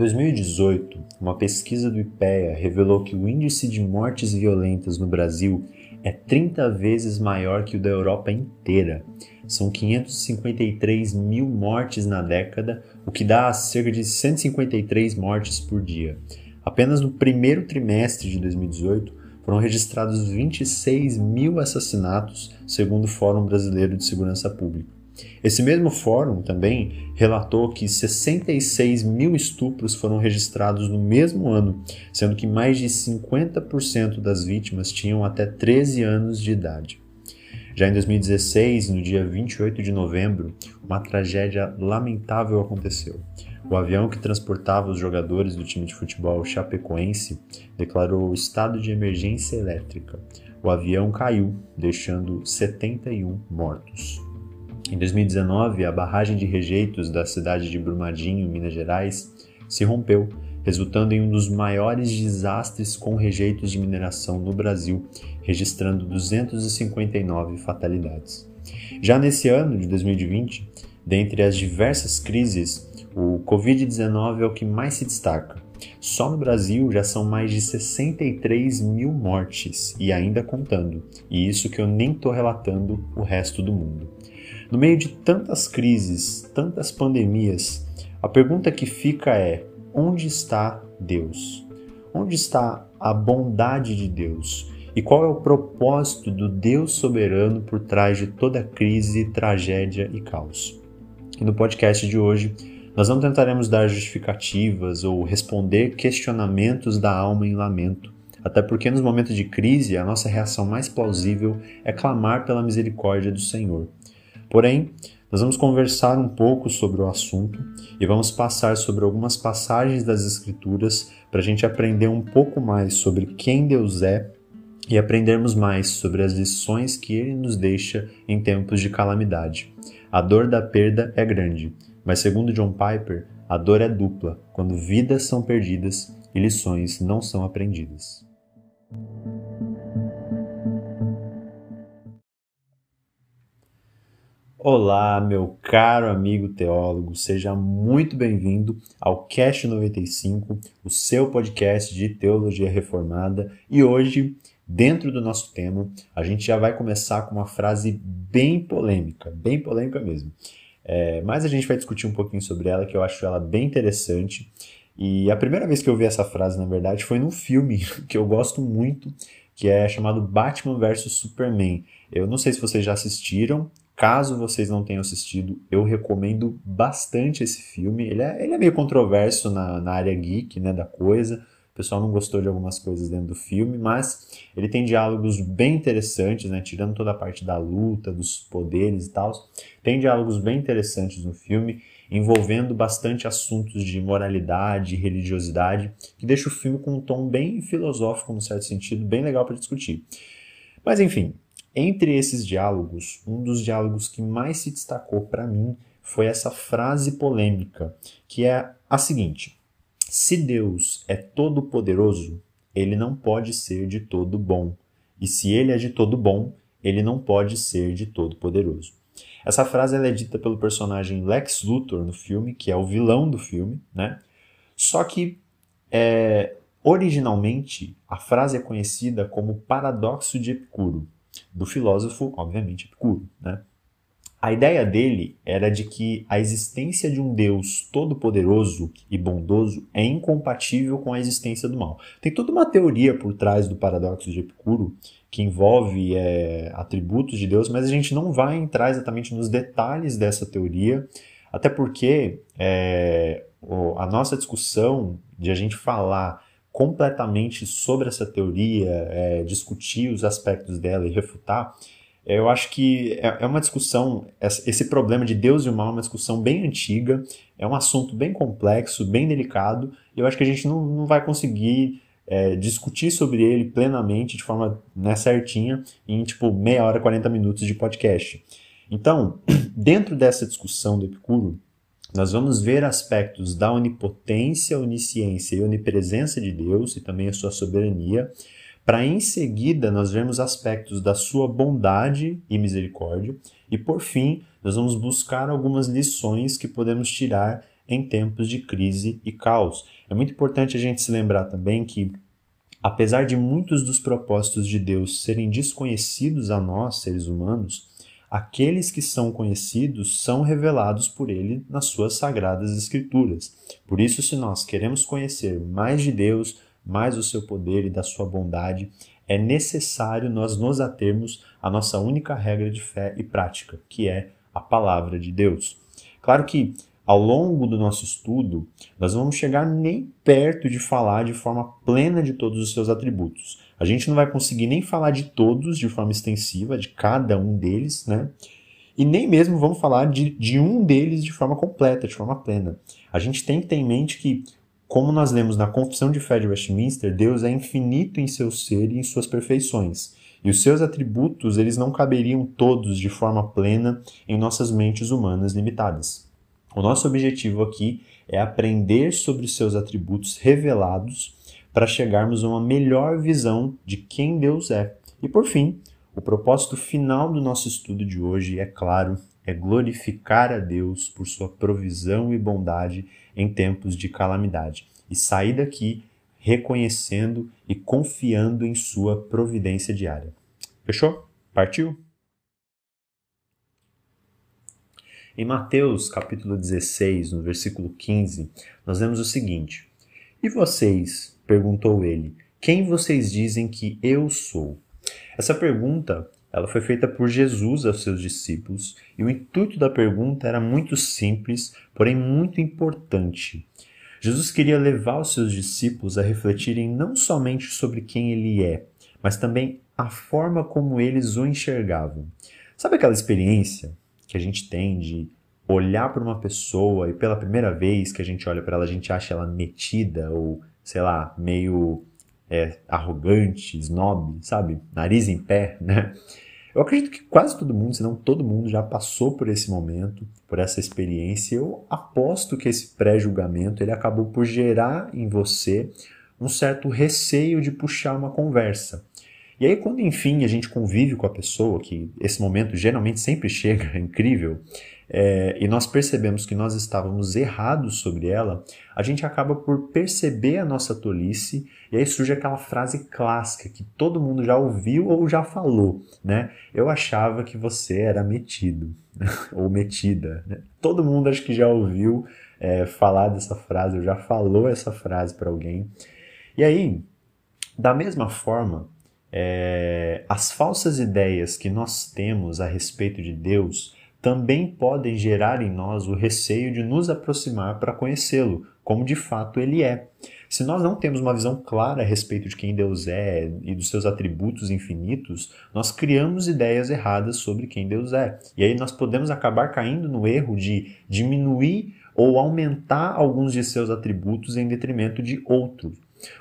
2018, uma pesquisa do IPEA revelou que o índice de mortes violentas no Brasil é 30 vezes maior que o da Europa inteira. São 553 mil mortes na década, o que dá cerca de 153 mortes por dia. Apenas no primeiro trimestre de 2018 foram registrados 26 mil assassinatos, segundo o Fórum Brasileiro de Segurança Pública. Esse mesmo fórum também relatou que 66 mil estupros foram registrados no mesmo ano, sendo que mais de 50% das vítimas tinham até 13 anos de idade. Já em 2016, no dia 28 de novembro, uma tragédia lamentável aconteceu. O avião que transportava os jogadores do time de futebol chapecoense declarou estado de emergência elétrica. O avião caiu, deixando 71 mortos. Em 2019, a barragem de rejeitos da cidade de Brumadinho, Minas Gerais, se rompeu, resultando em um dos maiores desastres com rejeitos de mineração no Brasil, registrando 259 fatalidades. Já nesse ano de 2020, dentre as diversas crises, o Covid-19 é o que mais se destaca. Só no Brasil já são mais de 63 mil mortes e ainda contando, e isso que eu nem estou relatando o resto do mundo. No meio de tantas crises, tantas pandemias, a pergunta que fica é: onde está Deus? Onde está a bondade de Deus? E qual é o propósito do Deus soberano por trás de toda crise, tragédia e caos? E no podcast de hoje, nós não tentaremos dar justificativas ou responder questionamentos da alma em lamento, até porque nos momentos de crise a nossa reação mais plausível é clamar pela misericórdia do Senhor. Porém, nós vamos conversar um pouco sobre o assunto e vamos passar sobre algumas passagens das Escrituras para a gente aprender um pouco mais sobre quem Deus é e aprendermos mais sobre as lições que Ele nos deixa em tempos de calamidade. A dor da perda é grande, mas segundo John Piper, a dor é dupla quando vidas são perdidas e lições não são aprendidas. Olá, meu caro amigo teólogo, seja muito bem-vindo ao Cast 95, o seu podcast de teologia reformada. E hoje, dentro do nosso tema, a gente já vai começar com uma frase bem polêmica, bem polêmica mesmo. É, mas a gente vai discutir um pouquinho sobre ela, que eu acho ela bem interessante. E a primeira vez que eu vi essa frase, na verdade, foi num filme que eu gosto muito, que é chamado Batman vs Superman. Eu não sei se vocês já assistiram, Caso vocês não tenham assistido, eu recomendo bastante esse filme. Ele é, ele é meio controverso na, na área geek né, da coisa. O pessoal não gostou de algumas coisas dentro do filme, mas ele tem diálogos bem interessantes, né, tirando toda a parte da luta, dos poderes e tal. Tem diálogos bem interessantes no filme, envolvendo bastante assuntos de moralidade religiosidade, que deixa o filme com um tom bem filosófico, no certo sentido, bem legal para discutir. Mas enfim, entre esses diálogos, um dos diálogos que mais se destacou para mim foi essa frase polêmica, que é a seguinte: Se Deus é todo poderoso, ele não pode ser de todo bom. E se ele é de todo bom, ele não pode ser de todo poderoso. Essa frase é dita pelo personagem Lex Luthor no filme, que é o vilão do filme, né? Só que é, originalmente a frase é conhecida como paradoxo de Epicuro do filósofo, obviamente, Epicuro. Né? A ideia dele era de que a existência de um Deus todo-poderoso e bondoso é incompatível com a existência do mal. Tem toda uma teoria por trás do paradoxo de Epicuro que envolve é, atributos de Deus, mas a gente não vai entrar exatamente nos detalhes dessa teoria, até porque é, a nossa discussão de a gente falar completamente sobre essa teoria, é, discutir os aspectos dela e refutar, é, eu acho que é, é uma discussão, esse problema de Deus e o mal é uma discussão bem antiga, é um assunto bem complexo, bem delicado, e eu acho que a gente não, não vai conseguir é, discutir sobre ele plenamente, de forma né, certinha, em tipo meia hora, 40 minutos de podcast. Então, dentro dessa discussão do Epicuro, nós vamos ver aspectos da onipotência, onisciência e onipresença de Deus e também a sua soberania, para em seguida nós vermos aspectos da sua bondade e misericórdia, e por fim nós vamos buscar algumas lições que podemos tirar em tempos de crise e caos. É muito importante a gente se lembrar também que, apesar de muitos dos propósitos de Deus serem desconhecidos a nós, seres humanos, aqueles que são conhecidos são revelados por ele nas suas sagradas escrituras. Por isso, se nós queremos conhecer mais de Deus, mais do seu poder e da sua bondade, é necessário nós nos atermos à nossa única regra de fé e prática, que é a palavra de Deus. Claro que ao longo do nosso estudo, nós vamos chegar nem perto de falar de forma plena de todos os seus atributos. A gente não vai conseguir nem falar de todos de forma extensiva, de cada um deles, né? E nem mesmo vamos falar de, de um deles de forma completa, de forma plena. A gente tem que ter em mente que, como nós lemos na Confissão de Fé de Westminster, Deus é infinito em seu ser e em suas perfeições. E os seus atributos, eles não caberiam todos de forma plena em nossas mentes humanas limitadas. O nosso objetivo aqui é aprender sobre seus atributos revelados para chegarmos a uma melhor visão de quem Deus é. E por fim, o propósito final do nosso estudo de hoje, é claro, é glorificar a Deus por sua provisão e bondade em tempos de calamidade e sair daqui reconhecendo e confiando em sua providência diária. Fechou? Partiu? Em Mateus capítulo 16, no versículo 15, nós vemos o seguinte: E vocês, perguntou ele, quem vocês dizem que eu sou? Essa pergunta ela foi feita por Jesus aos seus discípulos e o intuito da pergunta era muito simples, porém muito importante. Jesus queria levar os seus discípulos a refletirem não somente sobre quem ele é, mas também a forma como eles o enxergavam. Sabe aquela experiência que a gente tem de olhar para uma pessoa e pela primeira vez que a gente olha para ela, a gente acha ela metida ou, sei lá, meio é, arrogante, snob, sabe? Nariz em pé, né? Eu acredito que quase todo mundo, se não todo mundo, já passou por esse momento, por essa experiência. Eu aposto que esse pré-julgamento ele acabou por gerar em você um certo receio de puxar uma conversa. E aí, quando enfim a gente convive com a pessoa, que esse momento geralmente sempre chega, é incrível, é, e nós percebemos que nós estávamos errados sobre ela, a gente acaba por perceber a nossa tolice, e aí surge aquela frase clássica que todo mundo já ouviu ou já falou, né? Eu achava que você era metido, ou metida. Né? Todo mundo acho que já ouviu é, falar dessa frase, ou já falou essa frase para alguém. E aí, da mesma forma, é, as falsas ideias que nós temos a respeito de Deus também podem gerar em nós o receio de nos aproximar para conhecê-lo, como de fato ele é. Se nós não temos uma visão clara a respeito de quem Deus é e dos seus atributos infinitos, nós criamos ideias erradas sobre quem Deus é. E aí nós podemos acabar caindo no erro de diminuir ou aumentar alguns de seus atributos em detrimento de outros.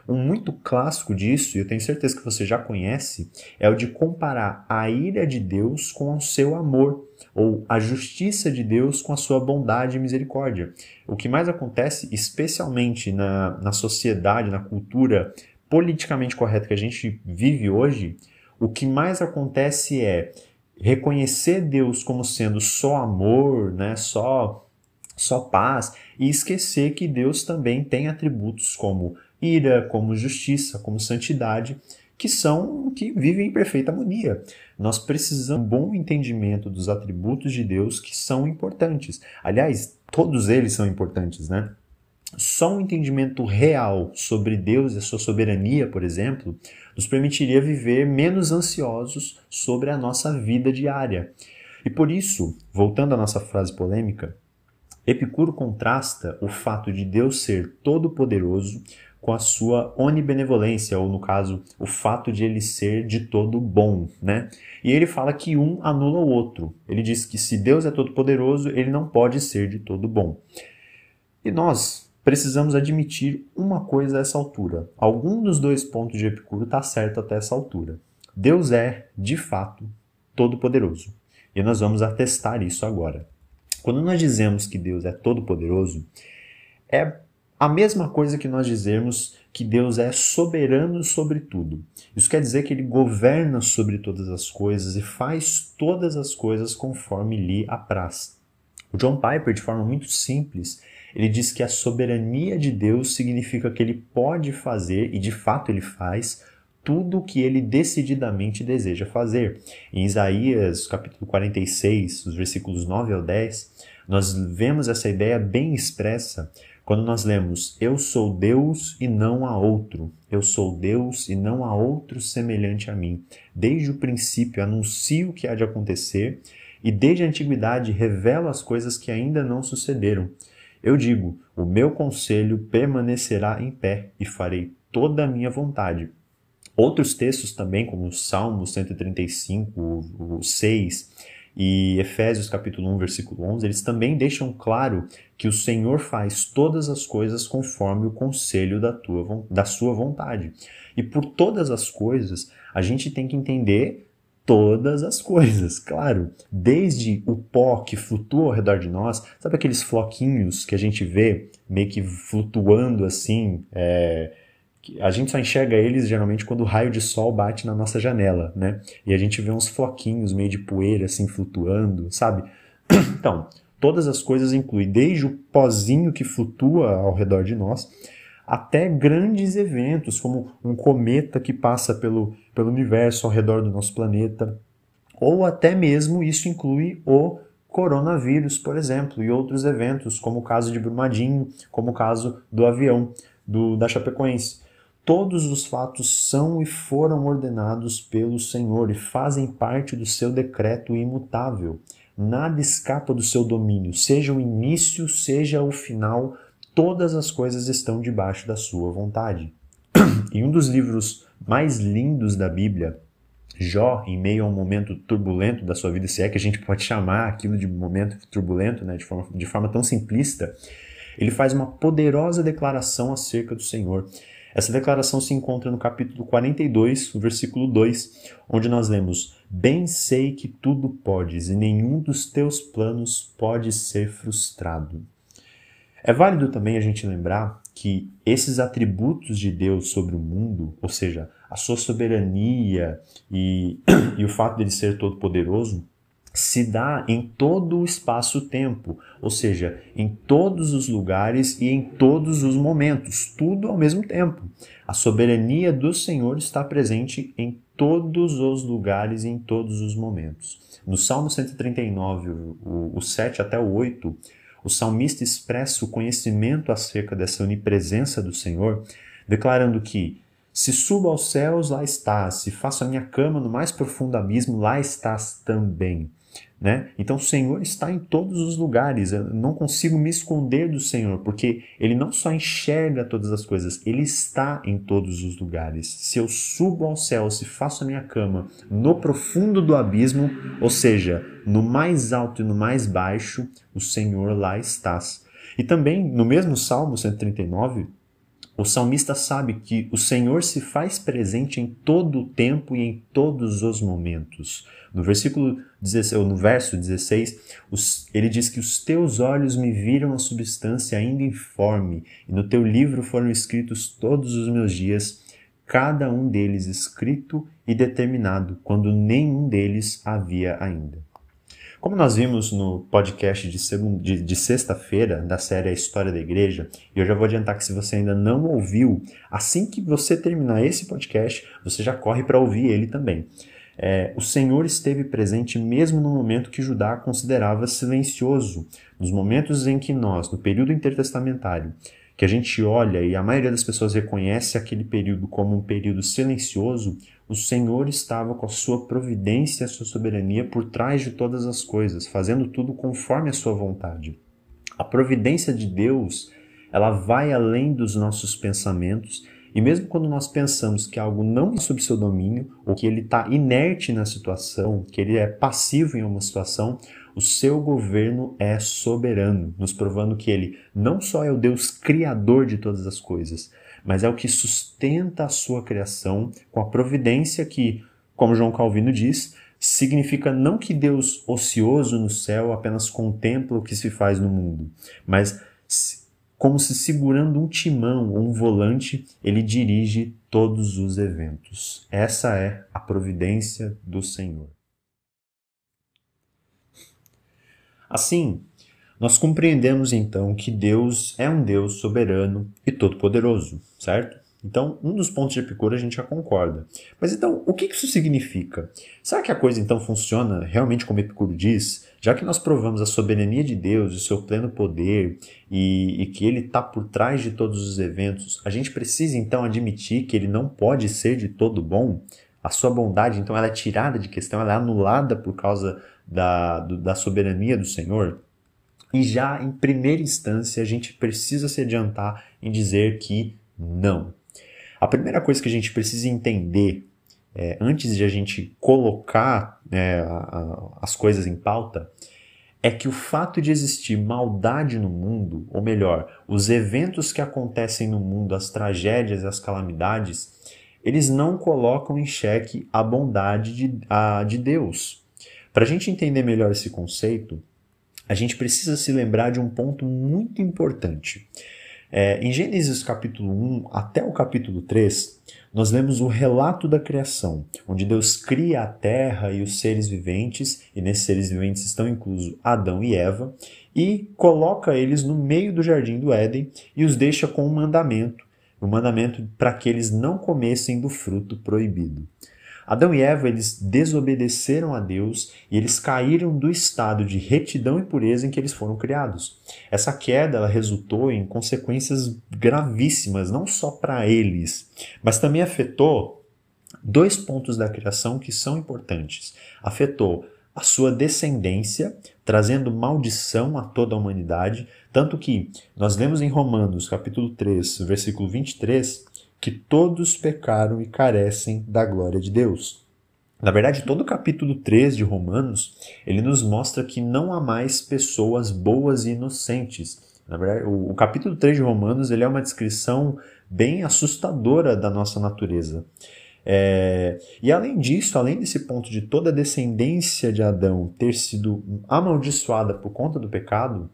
Um muito clássico disso, e eu tenho certeza que você já conhece, é o de comparar a ira de Deus com o seu amor, ou a justiça de Deus com a sua bondade e misericórdia. O que mais acontece, especialmente na, na sociedade, na cultura politicamente correta que a gente vive hoje, o que mais acontece é reconhecer Deus como sendo só amor, né, só só paz e esquecer que Deus também tem atributos como ira, como justiça, como santidade, que são que vivem em perfeita harmonia. Nós precisamos de um bom entendimento dos atributos de Deus que são importantes. Aliás, todos eles são importantes, né? Só um entendimento real sobre Deus e a sua soberania, por exemplo, nos permitiria viver menos ansiosos sobre a nossa vida diária. E por isso, voltando à nossa frase polêmica, Epicuro contrasta o fato de Deus ser todo-poderoso com a sua onibenevolência, ou no caso, o fato de ele ser de todo bom, né? E ele fala que um anula o outro. Ele diz que se Deus é todo poderoso, ele não pode ser de todo bom. E nós precisamos admitir uma coisa a essa altura. Algum dos dois pontos de Epicuro está certo até essa altura. Deus é, de fato, todo poderoso. E nós vamos atestar isso agora. Quando nós dizemos que Deus é todo poderoso, é a mesma coisa que nós dizermos que Deus é soberano sobre tudo. Isso quer dizer que ele governa sobre todas as coisas e faz todas as coisas conforme lhe apraz. O John Piper, de forma muito simples, ele diz que a soberania de Deus significa que ele pode fazer, e de fato ele faz, tudo o que ele decididamente deseja fazer. Em Isaías, capítulo 46, os versículos 9 ao 10, nós vemos essa ideia bem expressa quando nós lemos: Eu sou Deus e não há outro. Eu sou Deus e não há outro semelhante a mim. Desde o princípio anuncio o que há de acontecer e desde a antiguidade revelo as coisas que ainda não sucederam. Eu digo: o meu conselho permanecerá em pé e farei toda a minha vontade. Outros textos também, como o Salmo 135, o 6 e Efésios capítulo 1, versículo 11, eles também deixam claro que o Senhor faz todas as coisas conforme o conselho da, tua, da sua vontade. E por todas as coisas, a gente tem que entender todas as coisas, claro. Desde o pó que flutua ao redor de nós, sabe aqueles floquinhos que a gente vê meio que flutuando assim? É, a gente só enxerga eles geralmente quando o raio de sol bate na nossa janela, né? E a gente vê uns floquinhos meio de poeira assim flutuando, sabe? Então, todas as coisas incluem desde o pozinho que flutua ao redor de nós até grandes eventos, como um cometa que passa pelo, pelo universo ao redor do nosso planeta, ou até mesmo isso inclui o coronavírus, por exemplo, e outros eventos, como o caso de Brumadinho, como o caso do avião do, da Chapecoense. Todos os fatos são e foram ordenados pelo Senhor e fazem parte do seu decreto imutável. Nada escapa do seu domínio, seja o início, seja o final todas as coisas estão debaixo da sua vontade. em um dos livros mais lindos da Bíblia, Jó, em meio a um momento turbulento da sua vida, se é que a gente pode chamar aquilo de momento turbulento, né, de, forma, de forma tão simplista, ele faz uma poderosa declaração acerca do Senhor. Essa declaração se encontra no capítulo 42, versículo 2, onde nós lemos: Bem sei que tudo podes, e nenhum dos teus planos pode ser frustrado. É válido também a gente lembrar que esses atributos de Deus sobre o mundo, ou seja, a sua soberania e, e o fato dele ser todo-poderoso, se dá em todo o espaço-tempo, ou seja, em todos os lugares e em todos os momentos, tudo ao mesmo tempo. A soberania do Senhor está presente em todos os lugares e em todos os momentos. No Salmo 139, o, o 7 até o 8, o salmista expressa o conhecimento acerca dessa onipresença do Senhor, declarando que se subo aos céus, lá estás, se faço a minha cama no mais profundo abismo, lá estás também. Né? Então o Senhor está em todos os lugares. Eu não consigo me esconder do Senhor, porque Ele não só enxerga todas as coisas, Ele está em todos os lugares. Se eu subo ao céu, se faço a minha cama no profundo do abismo, ou seja, no mais alto e no mais baixo, o Senhor lá estás. E também no mesmo Salmo 139, o salmista sabe que o Senhor se faz presente em todo o tempo e em todos os momentos. No versículo 16, ou no verso 16, ele diz que os teus olhos me viram a substância ainda informe, e no teu livro foram escritos todos os meus dias, cada um deles escrito e determinado, quando nenhum deles havia ainda. Como nós vimos no podcast de, de, de sexta-feira da série A História da Igreja, e eu já vou adiantar que se você ainda não ouviu, assim que você terminar esse podcast, você já corre para ouvir ele também. É, o Senhor esteve presente mesmo no momento que Judá considerava silencioso, nos momentos em que nós, no período intertestamentário, que a gente olha e a maioria das pessoas reconhece aquele período como um período silencioso, o Senhor estava com a sua providência e a sua soberania por trás de todas as coisas, fazendo tudo conforme a sua vontade. A providência de Deus, ela vai além dos nossos pensamentos, e mesmo quando nós pensamos que algo não é sob seu domínio, ou que ele está inerte na situação, que ele é passivo em uma situação, o seu governo é soberano, nos provando que ele não só é o Deus criador de todas as coisas, mas é o que sustenta a sua criação com a providência que, como João Calvino diz, significa não que Deus ocioso no céu apenas contempla o que se faz no mundo, mas como se segurando um timão ou um volante, ele dirige todos os eventos. Essa é a providência do Senhor. Assim, nós compreendemos então que Deus é um Deus soberano e todo-poderoso, certo? Então, um dos pontos de Epicuro a gente já concorda. Mas então, o que isso significa? Será que a coisa então funciona realmente como Epicuro diz? Já que nós provamos a soberania de Deus, o seu pleno poder e, e que ele está por trás de todos os eventos, a gente precisa então admitir que ele não pode ser de todo bom? A sua bondade, então, ela é tirada de questão, ela é anulada por causa da, do, da soberania do Senhor? E já em primeira instância, a gente precisa se adiantar em dizer que não. A primeira coisa que a gente precisa entender é, antes de a gente colocar é, a, a, as coisas em pauta é que o fato de existir maldade no mundo, ou melhor, os eventos que acontecem no mundo, as tragédias as calamidades, eles não colocam em xeque a bondade de, a, de Deus. Para a gente entender melhor esse conceito, a gente precisa se lembrar de um ponto muito importante. É, em Gênesis capítulo 1 até o capítulo 3, nós lemos o relato da criação, onde Deus cria a terra e os seres viventes, e nesses seres viventes estão inclusos Adão e Eva, e coloca eles no meio do jardim do Éden e os deixa com um mandamento, o um mandamento para que eles não comessem do fruto proibido. Adão e Eva eles desobedeceram a Deus e eles caíram do estado de retidão e pureza em que eles foram criados. Essa queda ela resultou em consequências gravíssimas, não só para eles, mas também afetou dois pontos da criação que são importantes. Afetou a sua descendência, trazendo maldição a toda a humanidade, tanto que nós lemos em Romanos, capítulo 3, versículo 23, que todos pecaram e carecem da glória de Deus. Na verdade, todo o capítulo 3 de Romanos, ele nos mostra que não há mais pessoas boas e inocentes. Na verdade, o, o capítulo 3 de Romanos, ele é uma descrição bem assustadora da nossa natureza. É, e além disso, além desse ponto de toda a descendência de Adão ter sido amaldiçoada por conta do pecado,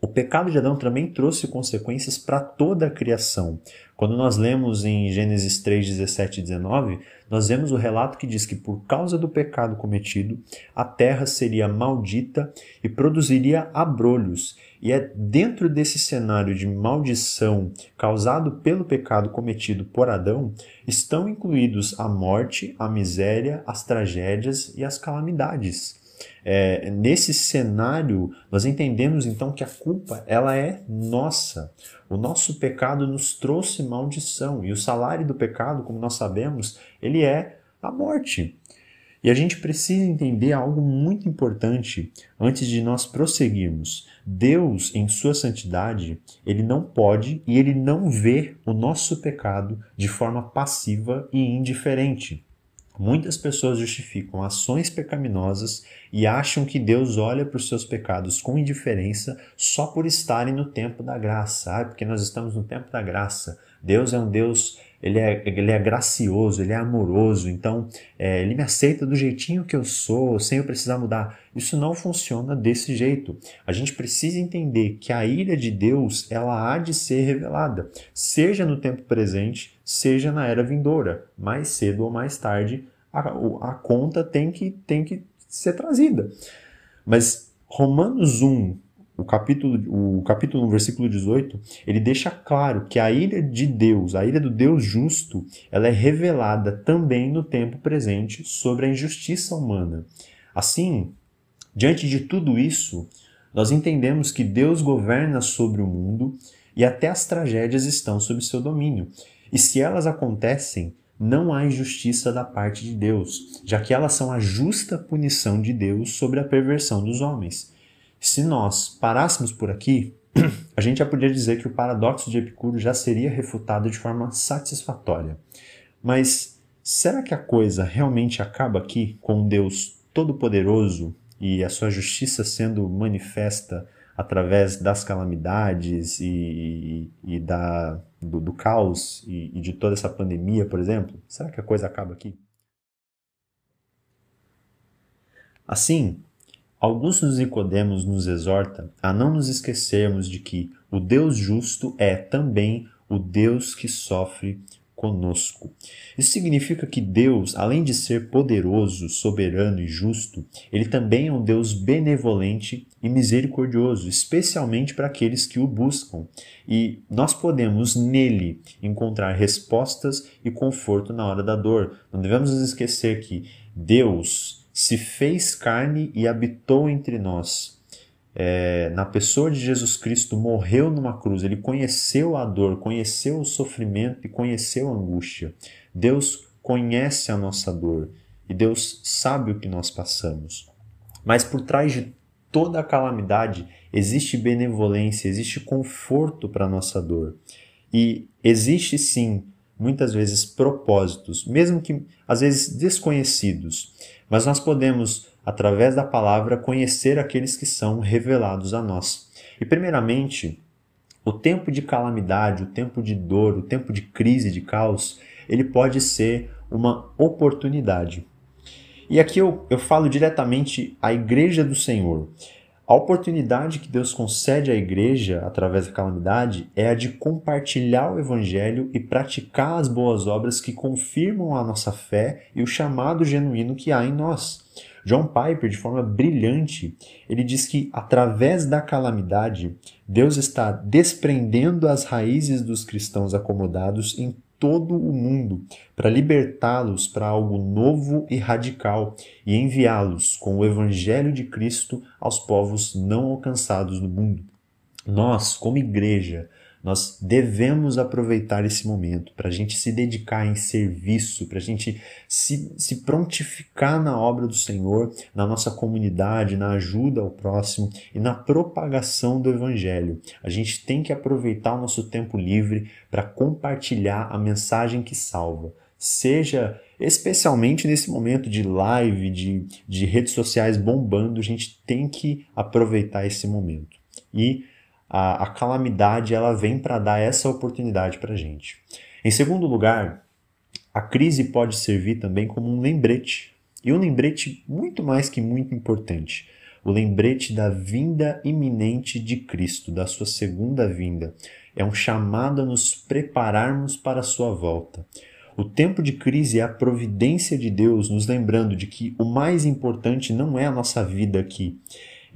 o pecado de Adão também trouxe consequências para toda a criação. Quando nós lemos em Gênesis 3, 17 e 19, nós vemos o relato que diz que por causa do pecado cometido, a terra seria maldita e produziria abrolhos. E é dentro desse cenário de maldição causado pelo pecado cometido por Adão, estão incluídos a morte, a miséria, as tragédias e as calamidades. É, nesse cenário, nós entendemos então que a culpa ela é nossa. O nosso pecado nos trouxe maldição e o salário do pecado, como nós sabemos, ele é a morte. E a gente precisa entender algo muito importante antes de nós prosseguirmos. Deus, em sua santidade, ele não pode e ele não vê o nosso pecado de forma passiva e indiferente. Muitas pessoas justificam ações pecaminosas e acham que Deus olha para os seus pecados com indiferença só por estarem no tempo da graça, ah, porque nós estamos no tempo da graça. Deus é um Deus, ele é, ele é gracioso, ele é amoroso, então é, ele me aceita do jeitinho que eu sou, sem eu precisar mudar. Isso não funciona desse jeito. A gente precisa entender que a ira de Deus ela há de ser revelada, seja no tempo presente, seja na era vindoura. Mais cedo ou mais tarde, a, a conta tem que, tem que ser trazida. Mas Romanos 1, o capítulo, o capítulo 1, versículo 18, ele deixa claro que a ira de Deus, a ira do Deus justo, ela é revelada também no tempo presente sobre a injustiça humana. Assim, diante de tudo isso, nós entendemos que Deus governa sobre o mundo e até as tragédias estão sob seu domínio. E se elas acontecem, não há injustiça da parte de Deus, já que elas são a justa punição de Deus sobre a perversão dos homens. Se nós parássemos por aqui, a gente já podia dizer que o paradoxo de Epicuro já seria refutado de forma satisfatória. Mas será que a coisa realmente acaba aqui com Deus todo-poderoso e a sua justiça sendo manifesta através das calamidades e, e, e da, do, do caos e, e de toda essa pandemia, por exemplo? Será que a coisa acaba aqui? Assim, Augusto Nicodemos nos exorta a não nos esquecermos de que o Deus justo é também o Deus que sofre conosco. Isso significa que Deus, além de ser poderoso, soberano e justo, ele também é um Deus benevolente e misericordioso, especialmente para aqueles que o buscam. E nós podemos nele encontrar respostas e conforto na hora da dor. Não devemos nos esquecer que Deus se fez carne e habitou entre nós. É, na pessoa de Jesus Cristo, morreu numa cruz, ele conheceu a dor, conheceu o sofrimento e conheceu a angústia. Deus conhece a nossa dor e Deus sabe o que nós passamos. Mas por trás de toda a calamidade existe benevolência, existe conforto para a nossa dor. E existe sim, muitas vezes, propósitos, mesmo que às vezes desconhecidos. Mas nós podemos, através da palavra, conhecer aqueles que são revelados a nós. E, primeiramente, o tempo de calamidade, o tempo de dor, o tempo de crise, de caos, ele pode ser uma oportunidade. E aqui eu, eu falo diretamente à igreja do Senhor. A oportunidade que Deus concede à igreja através da calamidade é a de compartilhar o evangelho e praticar as boas obras que confirmam a nossa fé e o chamado genuíno que há em nós. John Piper, de forma brilhante, ele diz que através da calamidade, Deus está desprendendo as raízes dos cristãos acomodados em todo o mundo para libertá-los para algo novo e radical e enviá-los com o Evangelho de Cristo aos povos não alcançados no mundo. Nós, como igreja, nós devemos aproveitar esse momento para a gente se dedicar em serviço, para a gente se, se prontificar na obra do Senhor, na nossa comunidade, na ajuda ao próximo e na propagação do Evangelho. A gente tem que aproveitar o nosso tempo livre para compartilhar a mensagem que salva. Seja especialmente nesse momento de live, de, de redes sociais bombando, a gente tem que aproveitar esse momento. E a, a calamidade ela vem para dar essa oportunidade para a gente. Em segundo lugar, a crise pode servir também como um lembrete. E um lembrete muito mais que muito importante. O lembrete da vinda iminente de Cristo, da sua segunda vinda. É um chamado a nos prepararmos para a sua volta. O tempo de crise é a providência de Deus nos lembrando de que o mais importante não é a nossa vida aqui.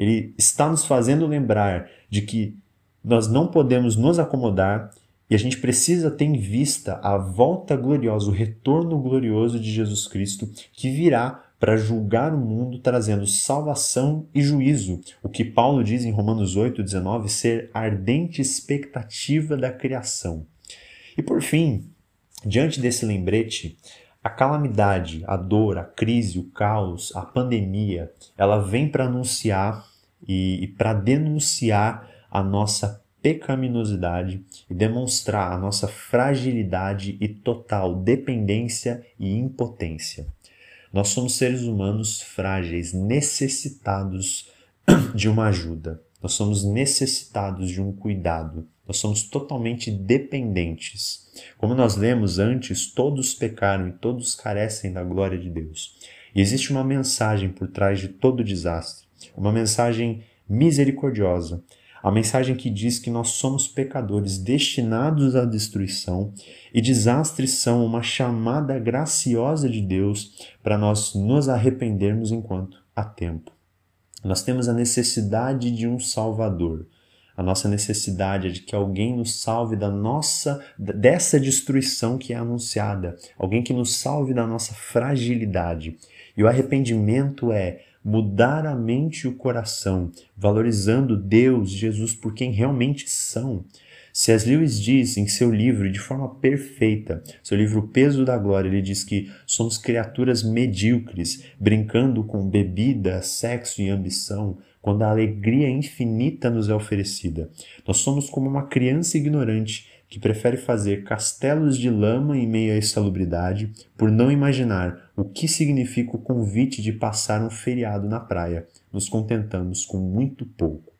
Ele está nos fazendo lembrar de que nós não podemos nos acomodar e a gente precisa ter em vista a volta gloriosa, o retorno glorioso de Jesus Cristo que virá para julgar o mundo trazendo salvação e juízo, o que Paulo diz em Romanos 8:19 ser ardente expectativa da criação. E por fim, diante desse lembrete, a calamidade, a dor, a crise, o caos, a pandemia, ela vem para anunciar e, e para denunciar a nossa pecaminosidade e demonstrar a nossa fragilidade e total dependência e impotência. Nós somos seres humanos frágeis, necessitados de uma ajuda. Nós somos necessitados de um cuidado. Nós somos totalmente dependentes. Como nós lemos antes, todos pecaram e todos carecem da glória de Deus. E existe uma mensagem por trás de todo desastre, uma mensagem misericordiosa, a mensagem que diz que nós somos pecadores destinados à destruição e desastres são uma chamada graciosa de Deus para nós nos arrependermos enquanto há tempo. Nós temos a necessidade de um Salvador. A nossa necessidade é de que alguém nos salve da nossa dessa destruição que é anunciada, alguém que nos salve da nossa fragilidade. E o arrependimento é mudar a mente e o coração, valorizando Deus, Jesus por quem realmente são. C.S. Lewis diz em seu livro, de forma perfeita, seu livro O Peso da Glória, ele diz que somos criaturas medíocres, brincando com bebida, sexo e ambição, quando a alegria infinita nos é oferecida. Nós somos como uma criança ignorante que prefere fazer castelos de lama em meio à insalubridade por não imaginar o que significa o convite de passar um feriado na praia. Nos contentamos com muito pouco.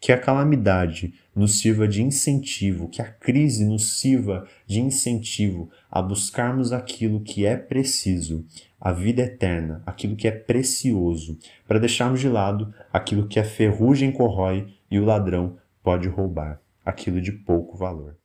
Que a calamidade nos sirva de incentivo, que a crise nos sirva de incentivo a buscarmos aquilo que é preciso, a vida eterna, aquilo que é precioso, para deixarmos de lado aquilo que a ferrugem corrói e o ladrão pode roubar, aquilo de pouco valor.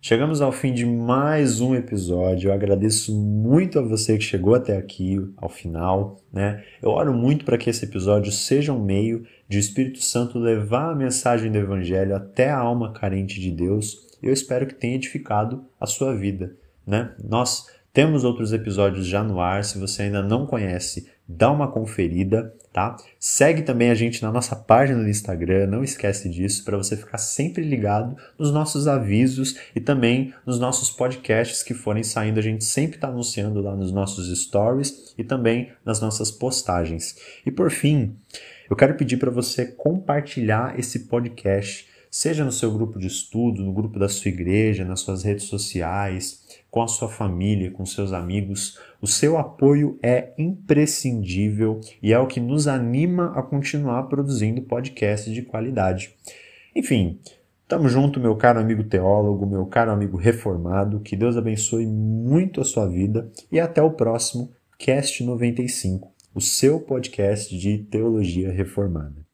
Chegamos ao fim de mais um episódio. Eu agradeço muito a você que chegou até aqui, ao final. Né? Eu oro muito para que esse episódio seja um meio de o Espírito Santo levar a mensagem do Evangelho até a alma carente de Deus. Eu espero que tenha edificado a sua vida. Né? Nós temos outros episódios já no ar. Se você ainda não conhece, dá uma conferida, tá? Segue também a gente na nossa página do Instagram, não esquece disso, para você ficar sempre ligado nos nossos avisos e também nos nossos podcasts que forem saindo. A gente sempre está anunciando lá nos nossos stories e também nas nossas postagens. E por fim, eu quero pedir para você compartilhar esse podcast, seja no seu grupo de estudo, no grupo da sua igreja, nas suas redes sociais com a sua família, com seus amigos. O seu apoio é imprescindível e é o que nos anima a continuar produzindo podcasts de qualidade. Enfim, tamo junto, meu caro amigo teólogo, meu caro amigo reformado. Que Deus abençoe muito a sua vida e até o próximo Cast 95, o seu podcast de teologia reformada.